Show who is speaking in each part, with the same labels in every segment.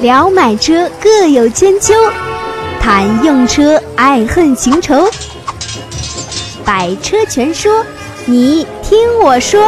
Speaker 1: 聊买车各有千秋，谈用车爱恨情仇。百车全说，你听我说。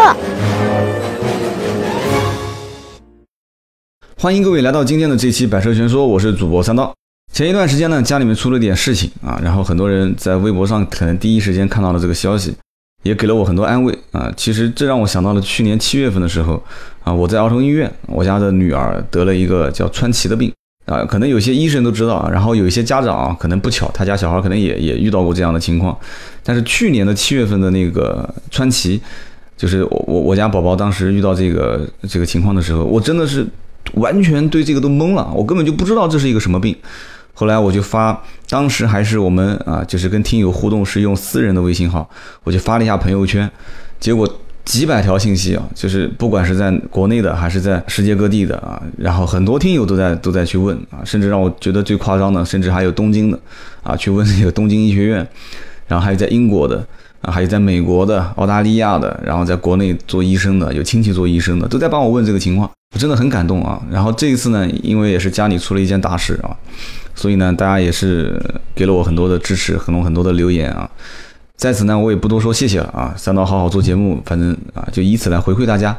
Speaker 2: 欢迎各位来到今天的这期《百车全说》，我是主播三刀。前一段时间呢，家里面出了点事情啊，然后很多人在微博上可能第一时间看到了这个消息，也给了我很多安慰啊。其实这让我想到了去年七月份的时候啊，我在儿童医院，我家的女儿得了一个叫川崎的病啊，可能有些医生都知道啊，然后有一些家长啊，可能不巧，他家小孩可能也也遇到过这样的情况。但是去年的七月份的那个川崎，就是我我我家宝宝当时遇到这个这个情况的时候，我真的是。完全对这个都懵了，我根本就不知道这是一个什么病。后来我就发，当时还是我们啊，就是跟听友互动是用私人的微信号，我就发了一下朋友圈，结果几百条信息啊，就是不管是在国内的还是在世界各地的啊，然后很多听友都在都在去问啊，甚至让我觉得最夸张的，甚至还有东京的啊，去问那个东京医学院，然后还有在英国的啊，还有在美国的、澳大利亚的，然后在国内做医生的，有亲戚做医生的，都在帮我问这个情况。我真的很感动啊！然后这一次呢，因为也是家里出了一件大事啊，所以呢，大家也是给了我很多的支持，很多很多的留言啊。在此呢，我也不多说，谢谢了啊！三刀好好做节目，反正啊，就以此来回馈大家。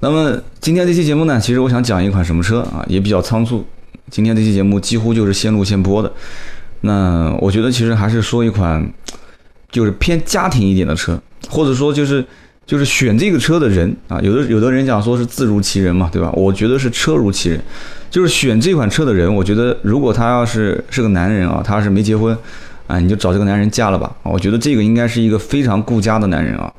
Speaker 2: 那么今天这期节目呢，其实我想讲一款什么车啊，也比较仓促。今天这期节目几乎就是先录先播的。那我觉得其实还是说一款，就是偏家庭一点的车，或者说就是。就是选这个车的人啊，有的有的人讲说是字如其人嘛，对吧？我觉得是车如其人，就是选这款车的人，我觉得如果他要是是个男人啊，他要是没结婚啊，你就找这个男人嫁了吧。我觉得这个应该是一个非常顾家的男人啊。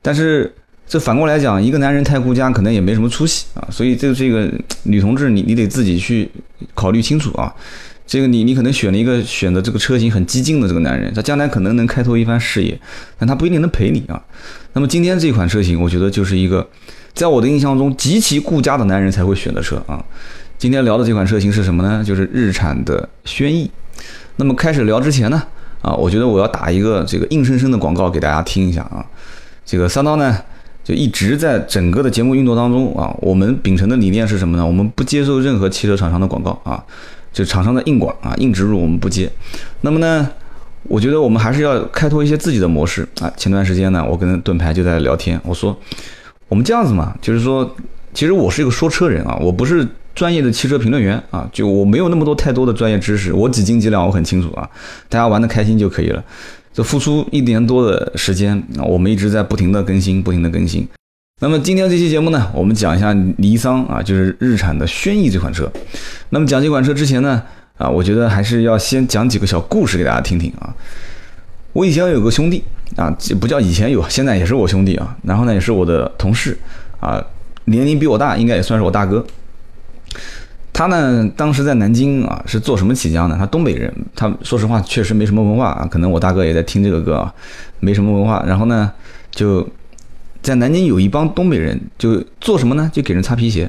Speaker 2: 但是这反过来讲，一个男人太顾家，可能也没什么出息啊。所以这这个女同志，你你得自己去考虑清楚啊。这个你你可能选了一个选的这个车型很激进的这个男人，他将来可能能开拓一番事业，但他不一定能陪你啊。那么今天这款车型，我觉得就是一个在我的印象中极其顾家的男人才会选的车啊。今天聊的这款车型是什么呢？就是日产的轩逸。那么开始聊之前呢，啊，我觉得我要打一个这个硬生生的广告给大家听一下啊。这个三刀呢，就一直在整个的节目运作当中啊，我们秉承的理念是什么呢？我们不接受任何汽车厂商的广告啊。就厂商的硬广啊，硬植入我们不接。那么呢，我觉得我们还是要开拓一些自己的模式啊。前段时间呢，我跟盾牌就在聊天，我说我们这样子嘛，就是说，其实我是一个说车人啊，我不是专业的汽车评论员啊，就我没有那么多太多的专业知识，我几斤几两我很清楚啊，大家玩的开心就可以了。这付出一年多的时间啊，我们一直在不停的更新，不停的更新。那么今天这期节目呢，我们讲一下尼桑啊，就是日产的轩逸这款车。那么讲这款车之前呢，啊，我觉得还是要先讲几个小故事给大家听听啊。我以前有个兄弟啊，不叫以前有，现在也是我兄弟啊。然后呢，也是我的同事啊，年龄比我大，应该也算是我大哥。他呢，当时在南京啊，是做什么起家呢？他东北人，他说实话确实没什么文化啊。可能我大哥也在听这个歌啊，没什么文化。然后呢，就。在南京有一帮东北人，就做什么呢？就给人擦皮鞋，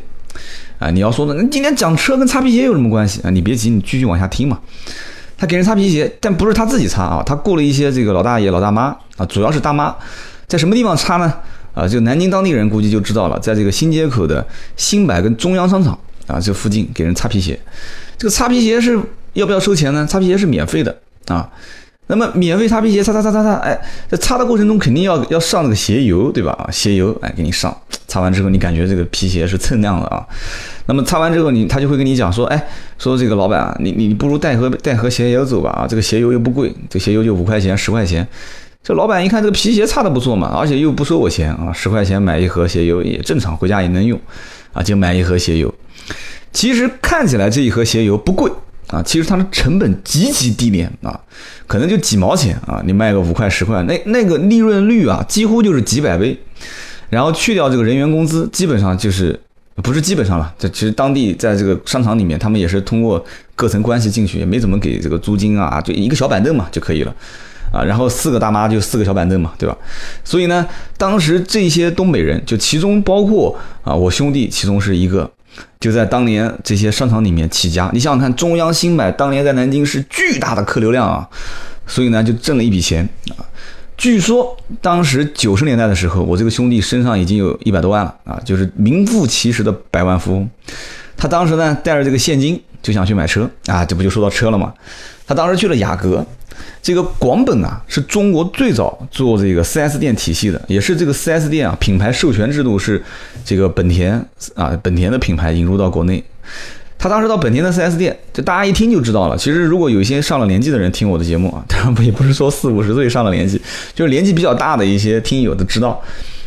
Speaker 2: 啊，你要说呢？那今天讲车跟擦皮鞋有什么关系啊？你别急，你继续往下听嘛。他给人擦皮鞋，但不是他自己擦啊，他雇了一些这个老大爷、老大妈啊，主要是大妈，在什么地方擦呢？啊，就南京当地人估计就知道了，在这个新街口的新百跟中央商场啊这附近给人擦皮鞋。这个擦皮鞋是要不要收钱呢？擦皮鞋是免费的啊。那么免费擦皮鞋，擦擦擦擦擦，哎，在擦的过程中肯定要要上那个鞋油，对吧？啊，鞋油，哎，给你上，擦完之后你感觉这个皮鞋是锃亮的啊。那么擦完之后，你他就会跟你讲说，哎，说这个老板啊，你你不如带盒带盒鞋油走吧啊，这个鞋油又不贵，这鞋油就五块钱十块钱。这老板一看这个皮鞋擦的不错嘛，而且又不收我钱啊，十块钱买一盒鞋油也正常，回家也能用，啊，就买一盒鞋油。其实看起来这一盒鞋油不贵。啊，其实它的成本极其低廉啊，可能就几毛钱啊，你卖个五块十块，那那个利润率啊，几乎就是几百倍。然后去掉这个人员工资，基本上就是不是基本上了。这其实当地在这个商场里面，他们也是通过各层关系进去，也没怎么给这个租金啊，就一个小板凳嘛就可以了啊。然后四个大妈就四个小板凳嘛，对吧？所以呢，当时这些东北人，就其中包括啊我兄弟，其中是一个。就在当年这些商场里面起家，你想想看，中央新百当年在南京是巨大的客流量啊，所以呢就挣了一笔钱啊。据说当时九十年代的时候，我这个兄弟身上已经有一百多万了啊，就是名副其实的百万富翁。他当时呢带着这个现金就想去买车啊，这不就说到车了吗？他当时去了雅阁，这个广本啊是中国最早做这个 4S 店体系的，也是这个 4S 店啊品牌授权制度是这个本田啊本田的品牌引入到国内。他当时到本田的 4S 店，就大家一听就知道了。其实如果有一些上了年纪的人听我的节目啊，当然不也不是说四五十岁上了年纪，就是年纪比较大的一些听友都知道。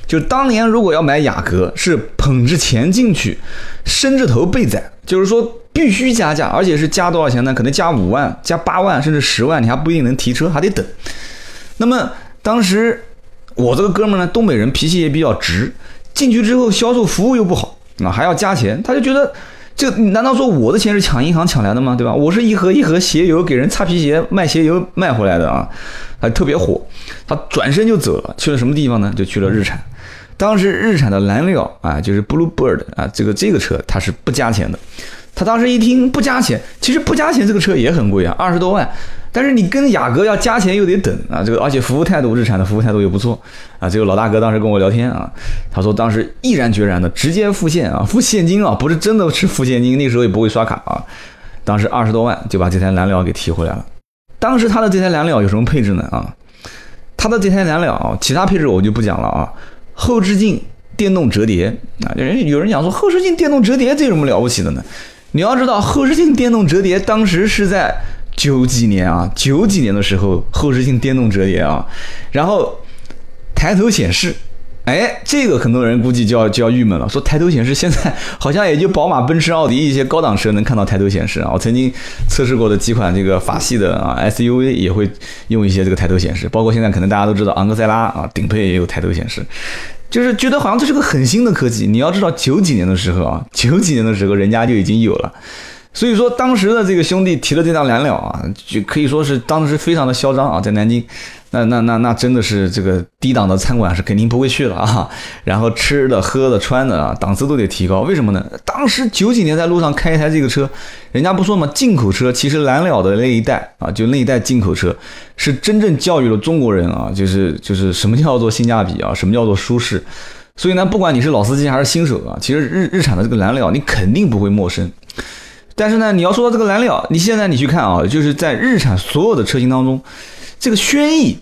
Speaker 2: 就当年如果要买雅阁，是捧着钱进去，伸着头被宰，就是说必须加价，而且是加多少钱呢？可能加五万、加八万，甚至十万，你还不一定能提车，还得等。那么当时我这个哥们呢，东北人脾气也比较直，进去之后销售服务又不好啊，还要加钱，他就觉得。这难道说我的钱是抢银行抢来的吗？对吧？我是一盒一盒鞋油给人擦皮鞋卖鞋油卖回来的啊，还特别火。他转身就走了，去了什么地方呢？就去了日产。当时日产的蓝料啊，就是 Bluebird 啊，这个这个车它是不加钱的。他当时一听不加钱，其实不加钱这个车也很贵啊，二十多万。但是你跟雅阁要加钱又得等啊，这个而且服务态度，日产的服务态度也不错啊。这个老大哥当时跟我聊天啊，他说当时毅然决然的直接付现啊，付现金啊，不是真的是付现金，那时候也不会刷卡啊。当时二十多万就把这台蓝鸟给提回来了。当时他的这台蓝鸟有什么配置呢？啊，他的这台蓝鸟，其他配置我就不讲了啊。后视镜电动折叠啊，人有人讲说后视镜电动折叠这有什么了不起的呢？你要知道后视镜电动折叠当时是在。九几年啊，九几年的时候，后视镜电动折叠啊，然后抬头显示，哎，这个很多人估计就要就要郁闷了，说抬头显示现在好像也就宝马、奔驰、奥迪一些高档车能看到抬头显示啊。我曾经测试过的几款这个法系的啊 SUV 也会用一些这个抬头显示，包括现在可能大家都知道昂克赛拉啊顶配也有抬头显示，就是觉得好像这是个很新的科技。你要知道九几年的时候啊，九几年的时候人家就已经有了。所以说，当时的这个兄弟提的这辆蓝鸟啊，就可以说是当时非常的嚣张啊，在南京，那那那那真的是这个低档的餐馆是肯定不会去了啊。然后吃的、喝的、穿的啊，档次都得提高。为什么呢？当时九几年在路上开一台这个车，人家不说嘛，进口车。其实蓝鸟的那一代啊，就那一代进口车，是真正教育了中国人啊，就是就是什么叫做性价比啊，什么叫做舒适。所以呢，不管你是老司机还是新手啊，其实日日产的这个蓝鸟，你肯定不会陌生。但是呢，你要说到这个蓝鸟，你现在你去看啊，就是在日产所有的车型当中，这个轩逸，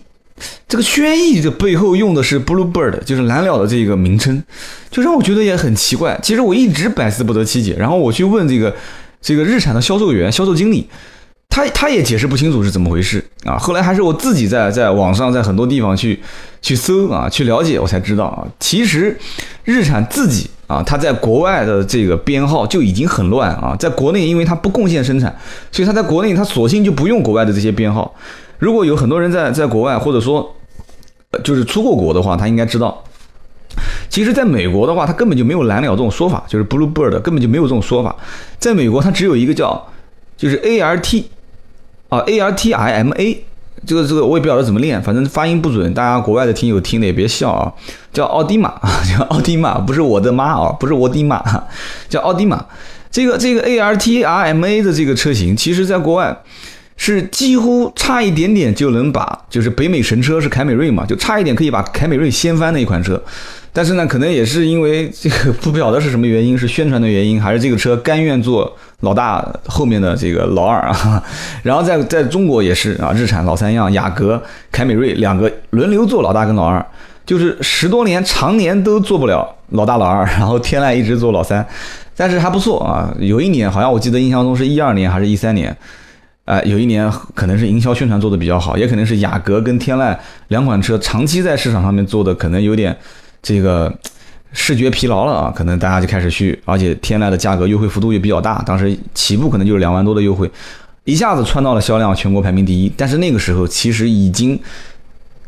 Speaker 2: 这个轩逸这背后用的是 Bluebird，就是蓝鸟的这个名称，就让我觉得也很奇怪。其实我一直百思不得其解。然后我去问这个这个日产的销售员、销售经理，他他也解释不清楚是怎么回事啊。后来还是我自己在在网上在很多地方去去搜啊，去了解，我才知道啊，其实日产自己。啊，它在国外的这个编号就已经很乱啊，在国内因为它不贡献生产，所以它在国内它索性就不用国外的这些编号。如果有很多人在在国外或者说就是出过国的话，他应该知道，其实在美国的话，它根本就没有蓝鸟这种说法，就是 Bluebird 根本就没有这种说法，在美国它只有一个叫就是 A R T 啊 A R T I M A。这个这个我也不晓得怎么念，反正发音不准，大家国外的听友听的也别笑啊。叫奥迪玛，叫奥迪玛，不是我的妈啊，不是我的妈，叫奥迪玛。这个这个 ARTIMA 的这个车型，其实在国外是几乎差一点点就能把，就是北美神车是凯美瑞嘛，就差一点可以把凯美瑞掀翻的一款车。但是呢，可能也是因为这个不晓得是什么原因，是宣传的原因，还是这个车甘愿做老大后面的这个老二啊？然后在在中国也是啊，日产老三样，雅阁、凯美瑞两个轮流做老大跟老二，就是十多年常年都做不了老大老二，然后天籁一直做老三，但是还不错啊。有一年好像我记得印象中是一二年还是一三年，啊，有一年可能是营销宣传做的比较好，也可能是雅阁跟天籁两款车长期在市场上面做的可能有点。这个视觉疲劳了啊，可能大家就开始去，而且天籁的价格优惠幅度也比较大，当时起步可能就是两万多的优惠，一下子窜到了销量全国排名第一。但是那个时候其实已经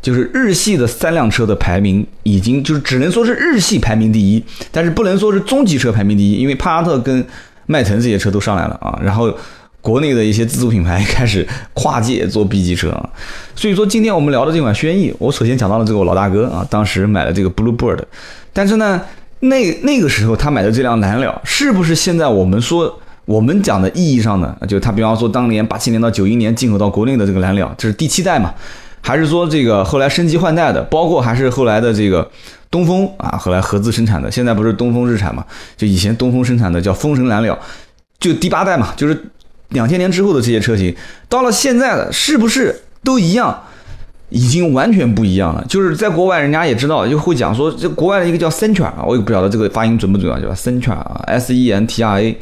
Speaker 2: 就是日系的三辆车的排名已经就是只能说是日系排名第一，但是不能说是中级车排名第一，因为帕萨特跟迈腾这些车都上来了啊，然后。国内的一些自主品牌开始跨界做 B 级车啊，所以说今天我们聊的这款轩逸，我首先讲到了这个我老大哥啊，当时买了这个 Bluebird，但是呢，那那个时候他买的这辆蓝鸟，是不是现在我们说我们讲的意义上的，就他比方说当年八七年到九一年进口到国内的这个蓝鸟，这是第七代嘛？还是说这个后来升级换代的，包括还是后来的这个东风啊，后来合资生产的，现在不是东风日产嘛？就以前东风生产的叫风神蓝鸟，就第八代嘛，就是两千年之后的这些车型，到了现在的是不是都一样？已经完全不一样了。就是在国外，人家也知道，就会讲说，这国外的一个叫 Sentra 啊，我也不晓得这个发音准不准啊，叫 Sentra 啊，S E N T R A，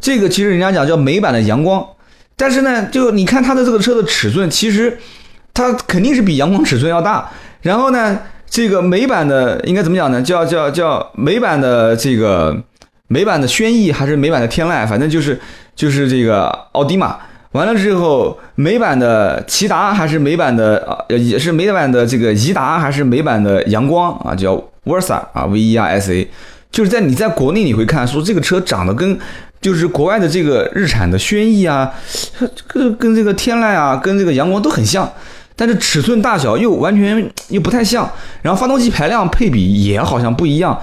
Speaker 2: 这个其实人家讲叫美版的阳光，但是呢，就你看它的这个车的尺寸，其实它肯定是比阳光尺寸要大。然后呢，这个美版的应该怎么讲呢？叫叫叫美版的这个美版的轩逸还是美版的天籁，反正就是就是这个奥迪嘛。完了之后，美版的骐达还是美版的啊，也是美版的这个颐达还是美版的阳光啊，叫 Versa 啊，V E R S A，就是在你在国内你会看说这个车长得跟就是国外的这个日产的轩逸啊，跟跟这个天籁啊，跟这个阳光都很像，但是尺寸大小又完全又不太像，然后发动机排量配比也好像不一样。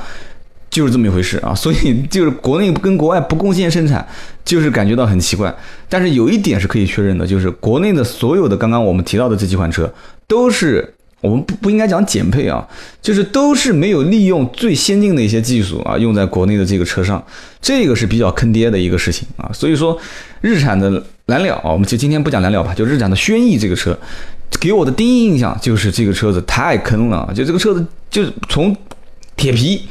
Speaker 2: 就是这么一回事啊，所以就是国内跟国外不贡献生产，就是感觉到很奇怪。但是有一点是可以确认的，就是国内的所有的刚刚我们提到的这几款车，都是我们不不应该讲减配啊，就是都是没有利用最先进的一些技术啊，用在国内的这个车上，这个是比较坑爹的一个事情啊。所以说，日产的蓝鸟啊，我们就今天不讲蓝鸟吧，就日产的轩逸这个车，给我的第一印象就是这个车子太坑了，就这个车子就是从铁皮。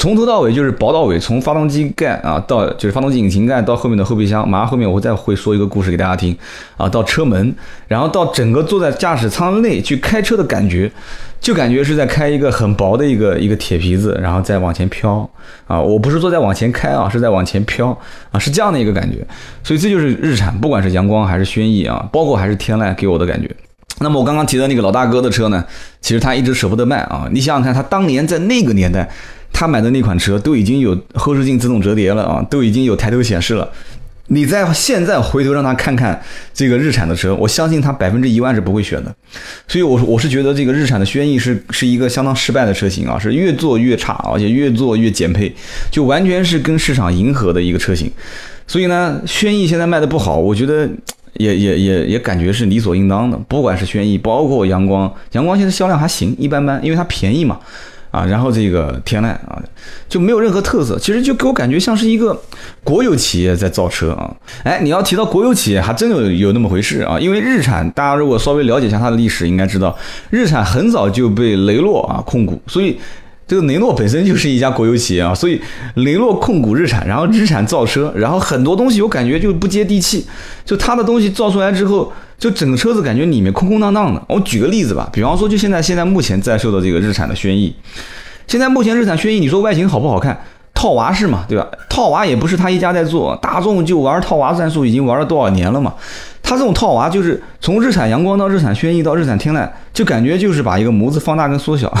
Speaker 2: 从头到尾就是薄到尾，从发动机盖啊到就是发动机引擎盖到后面的后备箱，马上后面我会再会说一个故事给大家听啊，到车门，然后到整个坐在驾驶舱内去开车的感觉，就感觉是在开一个很薄的一个一个铁皮子，然后再往前飘啊，我不是坐在往前开啊，是在往前飘啊，是这样的一个感觉，所以这就是日产，不管是阳光还是轩逸啊，包括还是天籁给我的感觉。那么我刚刚提的那个老大哥的车呢，其实他一直舍不得卖啊，你想想看，他当年在那个年代。他买的那款车都已经有后视镜自动折叠了啊，都已经有抬头显示了。你在现在回头让他看看这个日产的车，我相信他百分之一万是不会选的。所以，我我是觉得这个日产的轩逸是是一个相当失败的车型啊，是越做越差，而且越做越减配，就完全是跟市场迎合的一个车型。所以呢，轩逸现在卖的不好，我觉得也也也也感觉是理所应当的。不管是轩逸，包括阳光，阳光现在销量还行，一般般，因为它便宜嘛。啊，然后这个天籁啊，就没有任何特色，其实就给我感觉像是一个国有企业在造车啊。哎，你要提到国有企业，还真有有那么回事啊。因为日产，大家如果稍微了解一下它的历史，应该知道，日产很早就被雷诺啊控股，所以这个雷诺本身就是一家国有企业啊。所以雷诺控股日产，然后日产造车，然后很多东西我感觉就不接地气，就它的东西造出来之后。就整个车子感觉里面空空荡荡的。我举个例子吧，比方说就现在现在目前在售的这个日产的轩逸，现在目前日产轩逸，你说外形好不好看？套娃式嘛，对吧？套娃也不是他一家在做，大众就玩套娃战术已经玩了多少年了嘛。他这种套娃就是从日产阳光到日产轩逸到日产天籁，就感觉就是把一个模子放大跟缩小。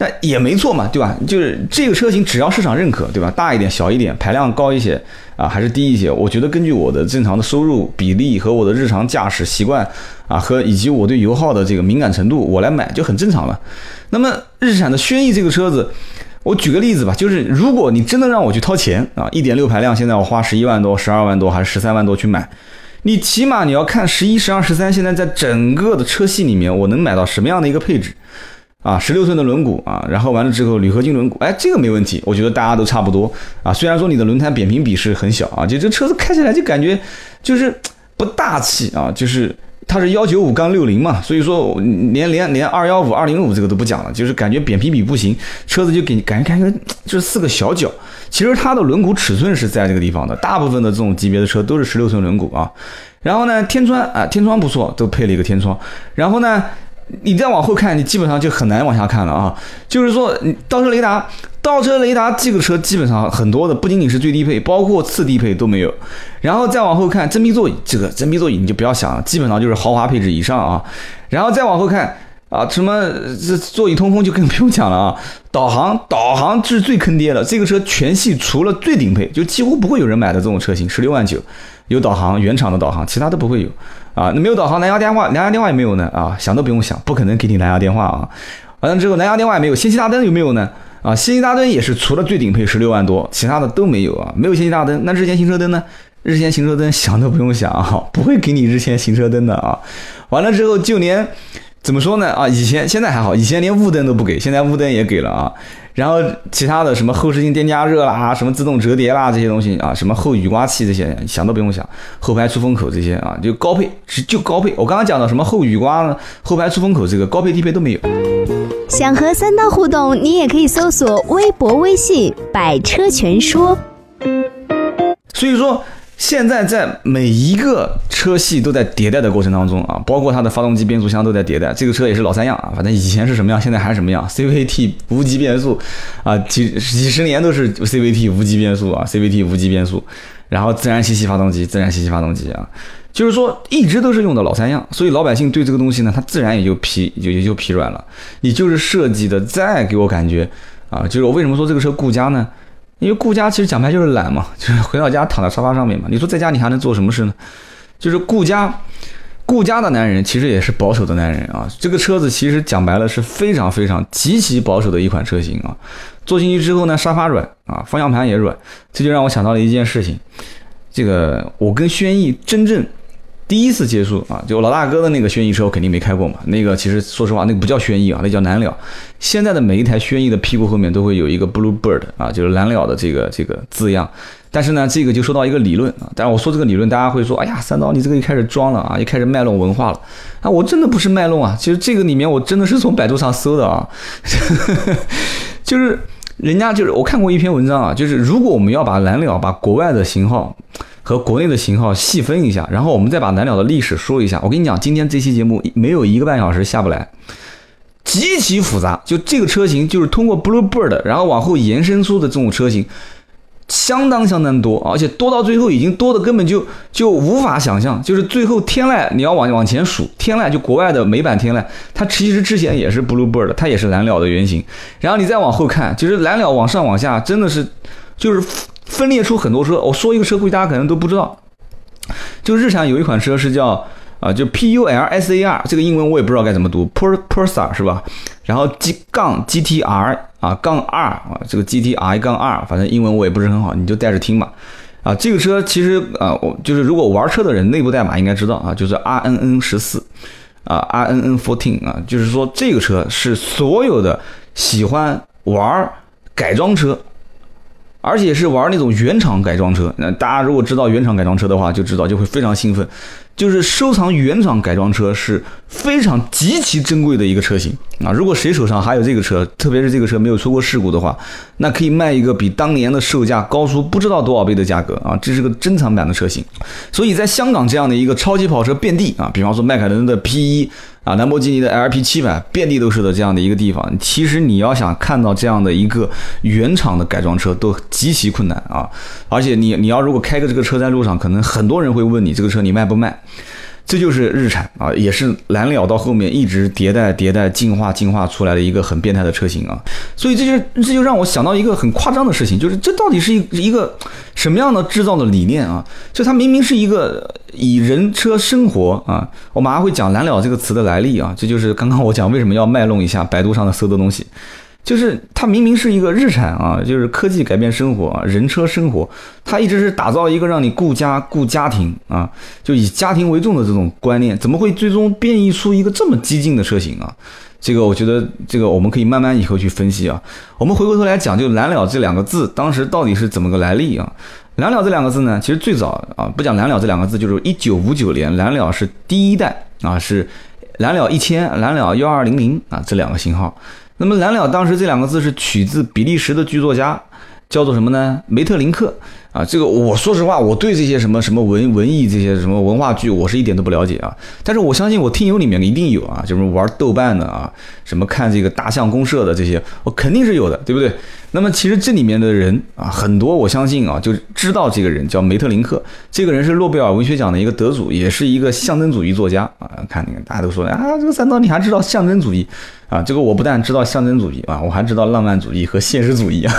Speaker 2: 那也没错嘛，对吧？就是这个车型只要市场认可，对吧？大一点、小一点，排量高一些啊，还是低一些？我觉得根据我的正常的收入比例和我的日常驾驶习惯啊，和以及我对油耗的这个敏感程度，我来买就很正常了。那么日产的轩逸这个车子，我举个例子吧，就是如果你真的让我去掏钱啊，一点六排量，现在我花十一万多、十二万多还是十三万多去买，你起码你要看十一、十二、十三，现在在整个的车系里面，我能买到什么样的一个配置？啊，十六寸的轮毂啊，然后完了之后铝合金轮毂，哎，这个没问题，我觉得大家都差不多啊。虽然说你的轮胎扁平比是很小啊，就这车子开起来就感觉就是不大气啊，就是它是幺九五杠六零嘛，所以说连连连二幺五二零五这个都不讲了，就是感觉扁平比不行，车子就给你感觉感觉就是四个小角。其实它的轮毂尺寸是在这个地方的，大部分的这种级别的车都是十六寸轮毂啊。然后呢，天窗啊，天窗不错，都配了一个天窗。然后呢。你再往后看，你基本上就很难往下看了啊！就是说，你倒车雷达，倒车雷达这个车基本上很多的不仅仅是最低配，包括次低配都没有。然后再往后看，真皮座椅，这个真皮座椅你就不要想了，基本上就是豪华配置以上啊。然后再往后看啊，什么这座椅通风就更不用讲了啊。导航，导航是最坑爹的，这个车全系除了最顶配，就几乎不会有人买的这种车型，十六万九有导航，原厂的导航，其他都不会有。啊，那没有导航，蓝牙电话，蓝牙电话也没有呢。啊，想都不用想，不可能给你蓝牙电话啊。完了之后，蓝牙电话也没有，氙气大灯有没有呢？啊，氙气大灯也是除了最顶配十六万多，其他的都没有啊。没有氙气大灯，那日间行车灯呢？日间行车灯想都不用想啊，不会给你日间行车灯的啊。完了之后，就连怎么说呢？啊，以前现在还好，以前连雾灯都不给，现在雾灯也给了啊。然后其他的什么后视镜电加热啦，什么自动折叠啦这些东西啊，什么后雨刮器这些想都不用想，后排出风口这些啊就高配，就高配。我刚刚讲的什么后雨刮、后排出风口这个高配低配都没有。
Speaker 1: 想和三刀互动，你也可以搜索微博、微信“百车全说”。
Speaker 2: 所以说。现在在每一个车系都在迭代的过程当中啊，包括它的发动机、变速箱都在迭代。这个车也是老三样啊，反正以前是什么样，现在还是什么样。CVT 无级变速啊，几几十年都是 CVT 无级变速啊，CVT 无级变速，然后自然吸气发动机，自然吸气发动机啊，就是说一直都是用的老三样。所以老百姓对这个东西呢，他自然也就疲就也就疲软了。你就是设计的再给我感觉啊，就是我为什么说这个车顾家呢？因为顾家其实讲白就是懒嘛，就是回到家躺在沙发上面嘛。你说在家你还能做什么事呢？就是顾家，顾家的男人其实也是保守的男人啊。这个车子其实讲白了是非常非常极其保守的一款车型啊。坐进去之后呢，沙发软啊，方向盘也软，这就让我想到了一件事情。这个我跟轩逸真正。第一次接触啊，就老大哥的那个轩逸车，我肯定没开过嘛。那个其实说实话，那个不叫轩逸啊，那叫蓝鸟。现在的每一台轩逸的屁股后面都会有一个 Blue Bird 啊，就是蓝鸟的这个这个字样。但是呢，这个就说到一个理论啊。但是我说这个理论，大家会说，哎呀，三刀你这个一开始装了啊，一开始卖弄文化了啊。我真的不是卖弄啊，其实这个里面我真的是从百度上搜的啊，就是人家就是我看过一篇文章啊，就是如果我们要把蓝鸟把国外的型号。和国内的型号细分一下，然后我们再把蓝鸟的历史说一下。我跟你讲，今天这期节目没有一个半小时下不来，极其复杂。就这个车型，就是通过 Bluebird，然后往后延伸出的这种车型，相当相当多，而且多到最后已经多的根本就就无法想象。就是最后天籁，你要往往前数，天籁就国外的美版天籁，它其实之前也是 Bluebird，它也是蓝鸟的原型。然后你再往后看，就是蓝鸟往上往下，真的是就是。分裂出很多车，我说一个车，估计大家可能都不知道。就日产有一款车是叫啊，就 P U L S A R，这个英文我也不知道该怎么读，Pur Pursa 是吧？然后 G 杠 G T R 啊杠 R 啊，这个 G T R 杠 R，反正英文我也不是很好，你就带着听吧。啊，这个车其实啊，我就是如果玩车的人，内部代码应该知道啊，就是 R N N 十四啊，R N N fourteen 啊，就是说这个车是所有的喜欢玩改装车。而且是玩那种原厂改装车，那大家如果知道原厂改装车的话，就知道就会非常兴奋。就是收藏原厂改装车是非常极其珍贵的一个车型啊！如果谁手上还有这个车，特别是这个车没有出过事故的话，那可以卖一个比当年的售价高出不知道多少倍的价格啊！这是个珍藏版的车型，所以在香港这样的一个超级跑车遍地啊，比方说迈凯伦的 P 一。啊，兰博基尼的 LP 七百遍地都是的这样的一个地方，其实你要想看到这样的一个原厂的改装车都极其困难啊！而且你你要如果开个这个车在路上，可能很多人会问你这个车你卖不卖？这就是日产啊，也是蓝鸟到后面一直迭代迭代进化进化出来的一个很变态的车型啊，所以这就这就让我想到一个很夸张的事情，就是这到底是一一个什么样的制造的理念啊？就它明明是一个以人车生活啊，我马上会讲蓝鸟这个词的来历啊，这就是刚刚我讲为什么要卖弄一下百度上的搜的东西。就是它明明是一个日产啊，就是科技改变生活啊，人车生活，它一直是打造一个让你顾家顾家庭啊，就以家庭为重的这种观念，怎么会最终变异出一个这么激进的车型啊？这个我觉得这个我们可以慢慢以后去分析啊。我们回过头来讲，就蓝鸟这两个字当时到底是怎么个来历啊？蓝鸟这两个字呢，其实最早啊，不讲蓝鸟这两个字，就是一九五九年，蓝鸟是第一代啊，是蓝鸟一千、蓝鸟幺二零零啊这两个型号。那么蓝鸟当时这两个字是取自比利时的剧作家，叫做什么呢？梅特林克啊。这个我说实话，我对这些什么什么文文艺这些什么文化剧，我是一点都不了解啊。但是我相信我听友里面一定有啊，就是玩豆瓣的啊，什么看这个大象公社的这些，我肯定是有的，对不对？那么其实这里面的人啊，很多我相信啊，就知道这个人叫梅特林克，这个人是诺贝尔文学奖的一个得主，也是一个象征主义作家啊。看你看，大家都说啊，这个三刀你还知道象征主义？啊，这个我不但知道象征主义啊，我还知道浪漫主义和现实主义啊。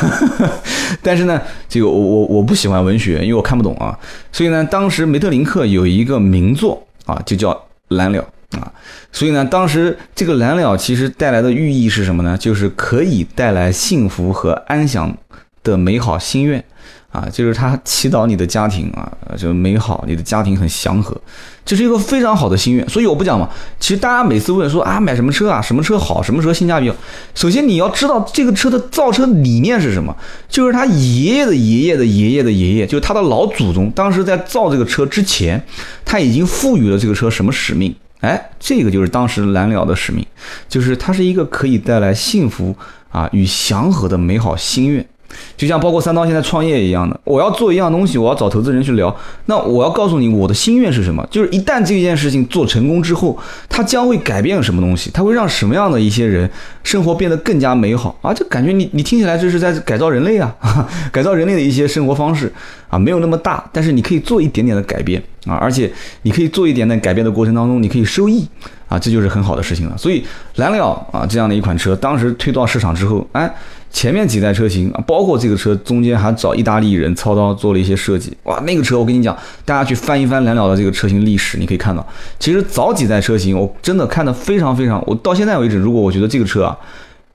Speaker 2: 但是呢，这个我我我不喜欢文学，因为我看不懂啊。所以呢，当时梅特林克有一个名作啊，就叫《蓝鸟》啊。所以呢，当时这个蓝鸟其实带来的寓意是什么呢？就是可以带来幸福和安详的美好心愿啊，就是他祈祷你的家庭啊，就美好，你的家庭很祥和，这是一个非常好的心愿。所以我不讲嘛，其实大家每次问说啊，买什么车啊，什么车好，什么车性价比好，首先你要知道这个车的造车理念是什么，就是他爷爷的爷爷的爷爷的爷爷，就是他的老祖宗，当时在造这个车之前，他已经赋予了这个车什么使命？哎，这个就是当时蓝鸟的使命，就是它是一个可以带来幸福啊与祥和的美好心愿。就像包括三刀现在创业一样的，我要做一样东西，我要找投资人去聊。那我要告诉你我的心愿是什么？就是一旦这件事情做成功之后，它将会改变什么东西？它会让什么样的一些人生活变得更加美好啊？就感觉你你听起来这是在改造人类啊，改造人类的一些生活方式啊，没有那么大，但是你可以做一点点的改变啊，而且你可以做一点点改变的过程当中，你可以收益啊，这就是很好的事情了。所以蓝鸟啊这样的一款车，当时推到市场之后，哎。前面几代车型啊，包括这个车中间还找意大利人操刀做了一些设计，哇，那个车我跟你讲，大家去翻一翻蓝鸟的这个车型历史，你可以看到，其实早几代车型我真的看的非常非常，我到现在为止，如果我觉得这个车啊，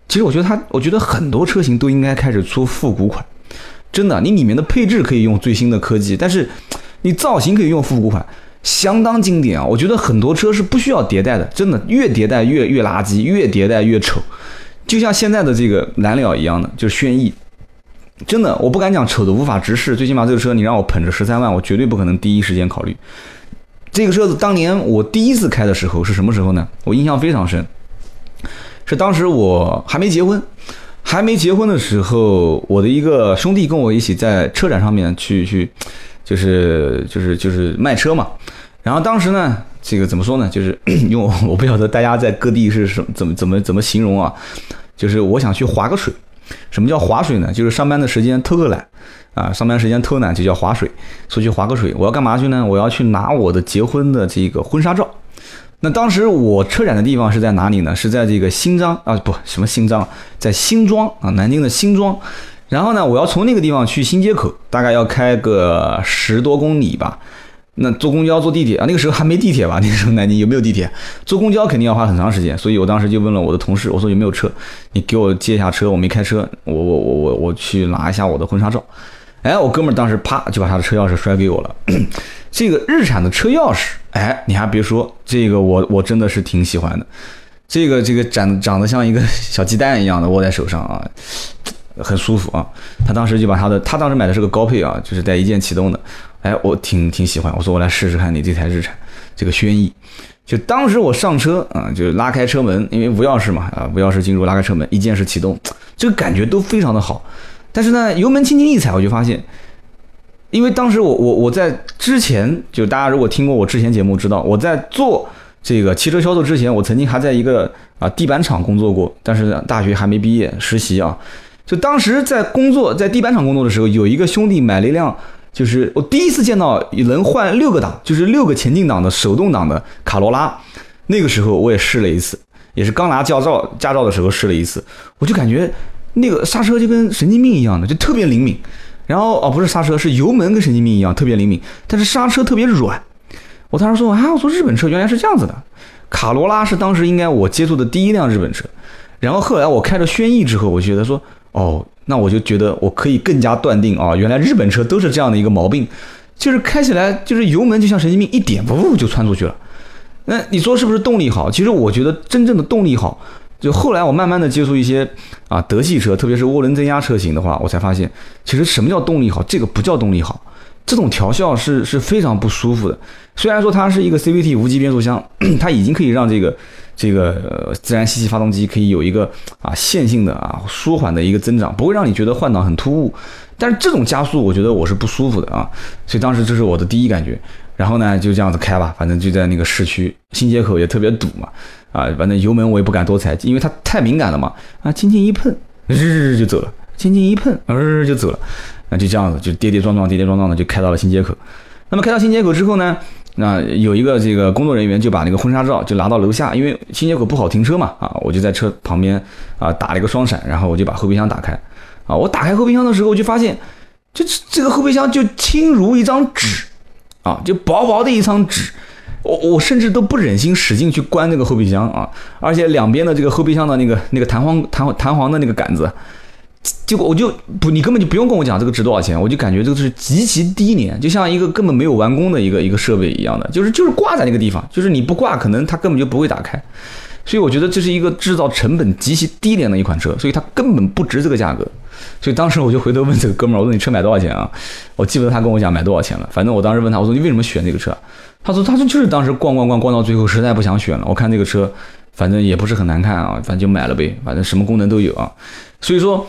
Speaker 2: 其实我觉得它，我觉得很多车型都应该开始出复古款，真的，你里面的配置可以用最新的科技，但是你造型可以用复古款，相当经典啊，我觉得很多车是不需要迭代的，真的，越迭代越越垃圾，越迭代越丑。就像现在的这个蓝鸟一样的，就是轩逸，真的，我不敢讲丑的无法直视，最起码这个车你让我捧着十三万，我绝对不可能第一时间考虑。这个车子当年我第一次开的时候是什么时候呢？我印象非常深，是当时我还没结婚，还没结婚的时候，我的一个兄弟跟我一起在车展上面去去，就是就是就是卖车嘛，然后当时呢。这个怎么说呢？就是 因为我不晓得大家在各地是什么怎么怎么怎么形容啊？就是我想去划个水。什么叫划水呢？就是上班的时间偷个懒啊，上班时间偷懒就叫划水。出去划个水，我要干嘛去呢？我要去拿我的结婚的这个婚纱照。那当时我车展的地方是在哪里呢？是在这个新庄啊，不什么新庄，在新庄啊，南京的新庄。然后呢，我要从那个地方去新街口，大概要开个十多公里吧。那坐公交、坐地铁啊，那个时候还没地铁吧？那个时候南京有没有地铁？坐公交肯定要花很长时间，所以我当时就问了我的同事，我说有没有车？你给我借一下车，我没开车，我我我我我去拿一下我的婚纱照。哎，我哥们儿当时啪就把他的车钥匙摔给我了。这个日产的车钥匙，哎，你还别说，这个我我真的是挺喜欢的。这个这个长长得像一个 小鸡蛋一样的握在手上啊。很舒服啊！他当时就把他的，他当时买的是个高配啊，就是带一键启动的。哎，我挺挺喜欢，我说我来试试看你这台日产这个轩逸。就当时我上车啊，就拉开车门，因为无钥匙嘛啊，无钥匙进入，拉开车门，一键式启动，这个感觉都非常的好。但是呢，油门轻轻一踩，我就发现，因为当时我我我在之前，就大家如果听过我之前节目知道，我在做这个汽车销售之前，我曾经还在一个啊地板厂工作过，但是大学还没毕业实习啊。就当时在工作，在地板厂工作的时候，有一个兄弟买了一辆，就是我第一次见到能换六个档，就是六个前进档的手动挡的卡罗拉。那个时候我也试了一次，也是刚拿驾照驾照的时候试了一次，我就感觉那个刹车就跟神经病一样的，就特别灵敏。然后哦，不是刹车，是油门跟神经病一样特别灵敏，但是刹车特别软。我当时说啊，我说日本车原来是这样子的。卡罗拉是当时应该我接触的第一辆日本车。然后后来我开了轩逸之后，我觉得说。哦，那我就觉得我可以更加断定啊，原来日本车都是这样的一个毛病，就是开起来就是油门就像神经病，一点不就窜出去了。那你说是不是动力好？其实我觉得真正的动力好，就后来我慢慢的接触一些啊德系车，特别是涡轮增压车型的话，我才发现，其实什么叫动力好？这个不叫动力好，这种调校是是非常不舒服的。虽然说它是一个 CVT 无级变速箱，它已经可以让这个。这个自然吸气发动机可以有一个啊线性的啊舒缓的一个增长，不会让你觉得换挡很突兀。但是这种加速，我觉得我是不舒服的啊。所以当时这是我的第一感觉。然后呢，就这样子开吧，反正就在那个市区新街口也特别堵嘛，啊，反正油门我也不敢多踩，因为它太敏感了嘛。啊，轻轻一碰，日日就走了；轻轻一碰，日就走了。那就这样子，就跌跌撞撞，跌跌撞撞的就开到了新街口。那么开到新街口之后呢？那有一个这个工作人员就把那个婚纱照就拿到楼下，因为新街口不好停车嘛，啊，我就在车旁边啊打了一个双闪，然后我就把后备箱打开，啊，我打开后备箱的时候，我就发现，这这个后备箱就轻如一张纸，啊，就薄薄的一张纸，我我甚至都不忍心使劲去关那个后备箱啊，而且两边的这个后备箱的那个那个弹簧弹弹簧的那个杆子，结果我就不，你根本就不用跟我讲这个值多少钱，我就感觉这个是极其低廉，就像一个根本没有完工的一个一个设备一样的，就是就是挂在那个地方，就是你不挂，可能它根本就不会打开。所以我觉得这是一个制造成本极其低廉的一款车，所以它根本不值这个价格。所以当时我就回头问这个哥们儿，我说你车买多少钱啊？我记不得他跟我讲买多少钱了，反正我当时问他，我说你为什么选这个车？他说他说就是当时逛逛逛逛到最后实在不想选了，我看这个车反正也不是很难看啊，反正就买了呗，反正什么功能都有啊。所以说。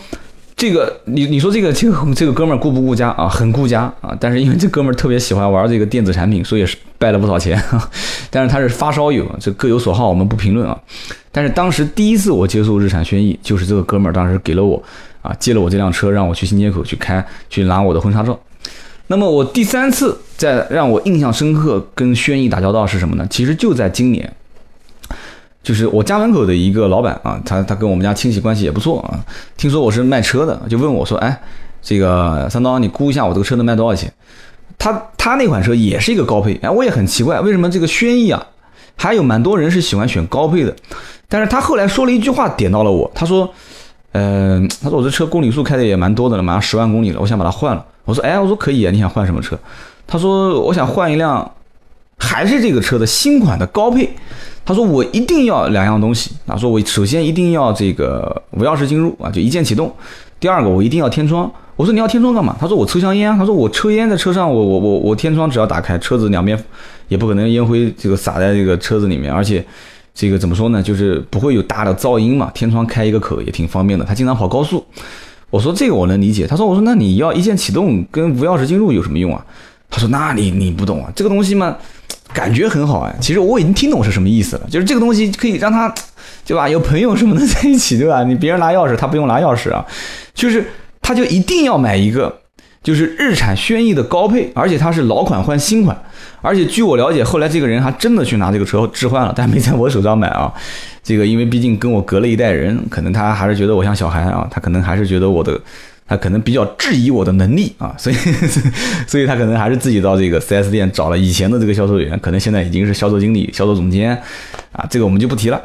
Speaker 2: 这个你你说这个这个这个哥们儿顾不顾家啊？很顾家啊！但是因为这哥们儿特别喜欢玩这个电子产品，所以是败了不少钱。但是他是发烧友，这各有所好，我们不评论啊。但是当时第一次我接触日产轩逸，就是这个哥们儿当时给了我啊，借了我这辆车，让我去新街口去开，去拿我的婚纱照。那么我第三次在让我印象深刻跟轩逸打交道是什么呢？其实就在今年。就是我家门口的一个老板啊，他他跟我们家亲戚关系也不错啊。听说我是卖车的，就问我说：“哎，这个三刀，你估一下我这个车能卖多少钱？”他他那款车也是一个高配，哎，我也很奇怪，为什么这个轩逸啊，还有蛮多人是喜欢选高配的。但是他后来说了一句话点到了我，他说：“嗯，他说我这车公里数开的也蛮多的了，马上十万公里了，我想把它换了。”我说：“哎，我说可以啊，你想换什么车？”他说：“我想换一辆，还是这个车的新款的高配。”他说我一定要两样东西啊，说我首先一定要这个无钥匙进入啊，就一键启动。第二个我一定要天窗。我说你要天窗干嘛？他说我抽香烟啊。他说我抽烟在车上，我我我我天窗只要打开，车子两边也不可能烟灰这个洒在这个车子里面，而且这个怎么说呢，就是不会有大的噪音嘛。天窗开一个口也挺方便的。他经常跑高速。我说这个我能理解。他说我说那你要一键启动跟无钥匙进入有什么用啊？他说那你你不懂啊，这个东西嘛。感觉很好哎，其实我已经听懂是什么意思了，就是这个东西可以让他，对吧？有朋友什么的在一起，对吧？你别人拿钥匙，他不用拿钥匙啊，就是他就一定要买一个，就是日产轩逸的高配，而且它是老款换新款，而且据我了解，后来这个人还真的去拿这个车置换了，但没在我手上买啊。这个因为毕竟跟我隔了一代人，可能他还是觉得我像小孩啊，他可能还是觉得我的。他可能比较质疑我的能力啊，所以，所以他可能还是自己到这个 4S 店找了以前的这个销售员，可能现在已经是销售经理、销售总监，啊，这个我们就不提了。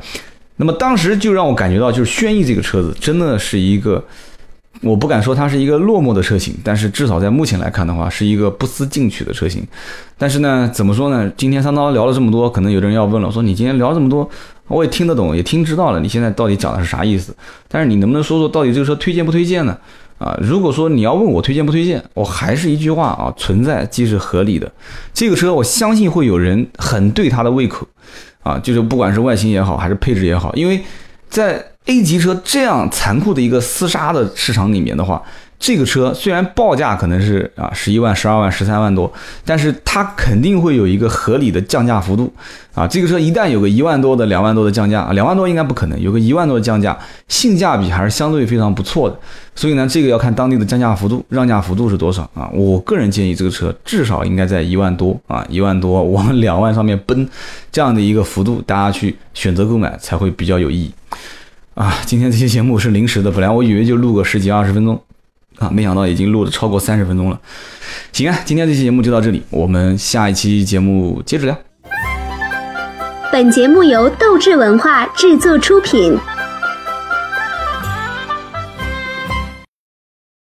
Speaker 2: 那么当时就让我感觉到，就是轩逸这个车子真的是一个，我不敢说它是一个落寞的车型，但是至少在目前来看的话，是一个不思进取的车型。但是呢，怎么说呢？今天三刀聊了这么多，可能有的人要问了，说你今天聊这么多，我也听得懂，也听知道了，你现在到底讲的是啥意思？但是你能不能说说到底这个车推荐不推荐呢？啊，如果说你要问我推荐不推荐，我还是一句话啊，存在即是合理的。这个车我相信会有人很对它的胃口，啊，就是不管是外形也好，还是配置也好，因为在 A 级车这样残酷的一个厮杀的市场里面的话。这个车虽然报价可能是啊十一万、十二万、十三万多，但是它肯定会有一个合理的降价幅度啊。这个车一旦有个一万多的、两万多的降价啊，两万多应该不可能，有个一万多的降价，性价比还是相对非常不错的。所以呢，这个要看当地的降价幅度、让价幅度是多少啊。我个人建议这个车至少应该在一万多啊，一万多往 两万上面奔，这样的一个幅度，大家去选择购买才会比较有意义啊。今天这期节目是临时的，本来我以为就录个十几二十分钟。啊，没想到已经录了超过三十分钟了。行啊，今天这期节目就到这里，我们下一期节目接着聊。
Speaker 1: 本节目由斗志文化制作出品。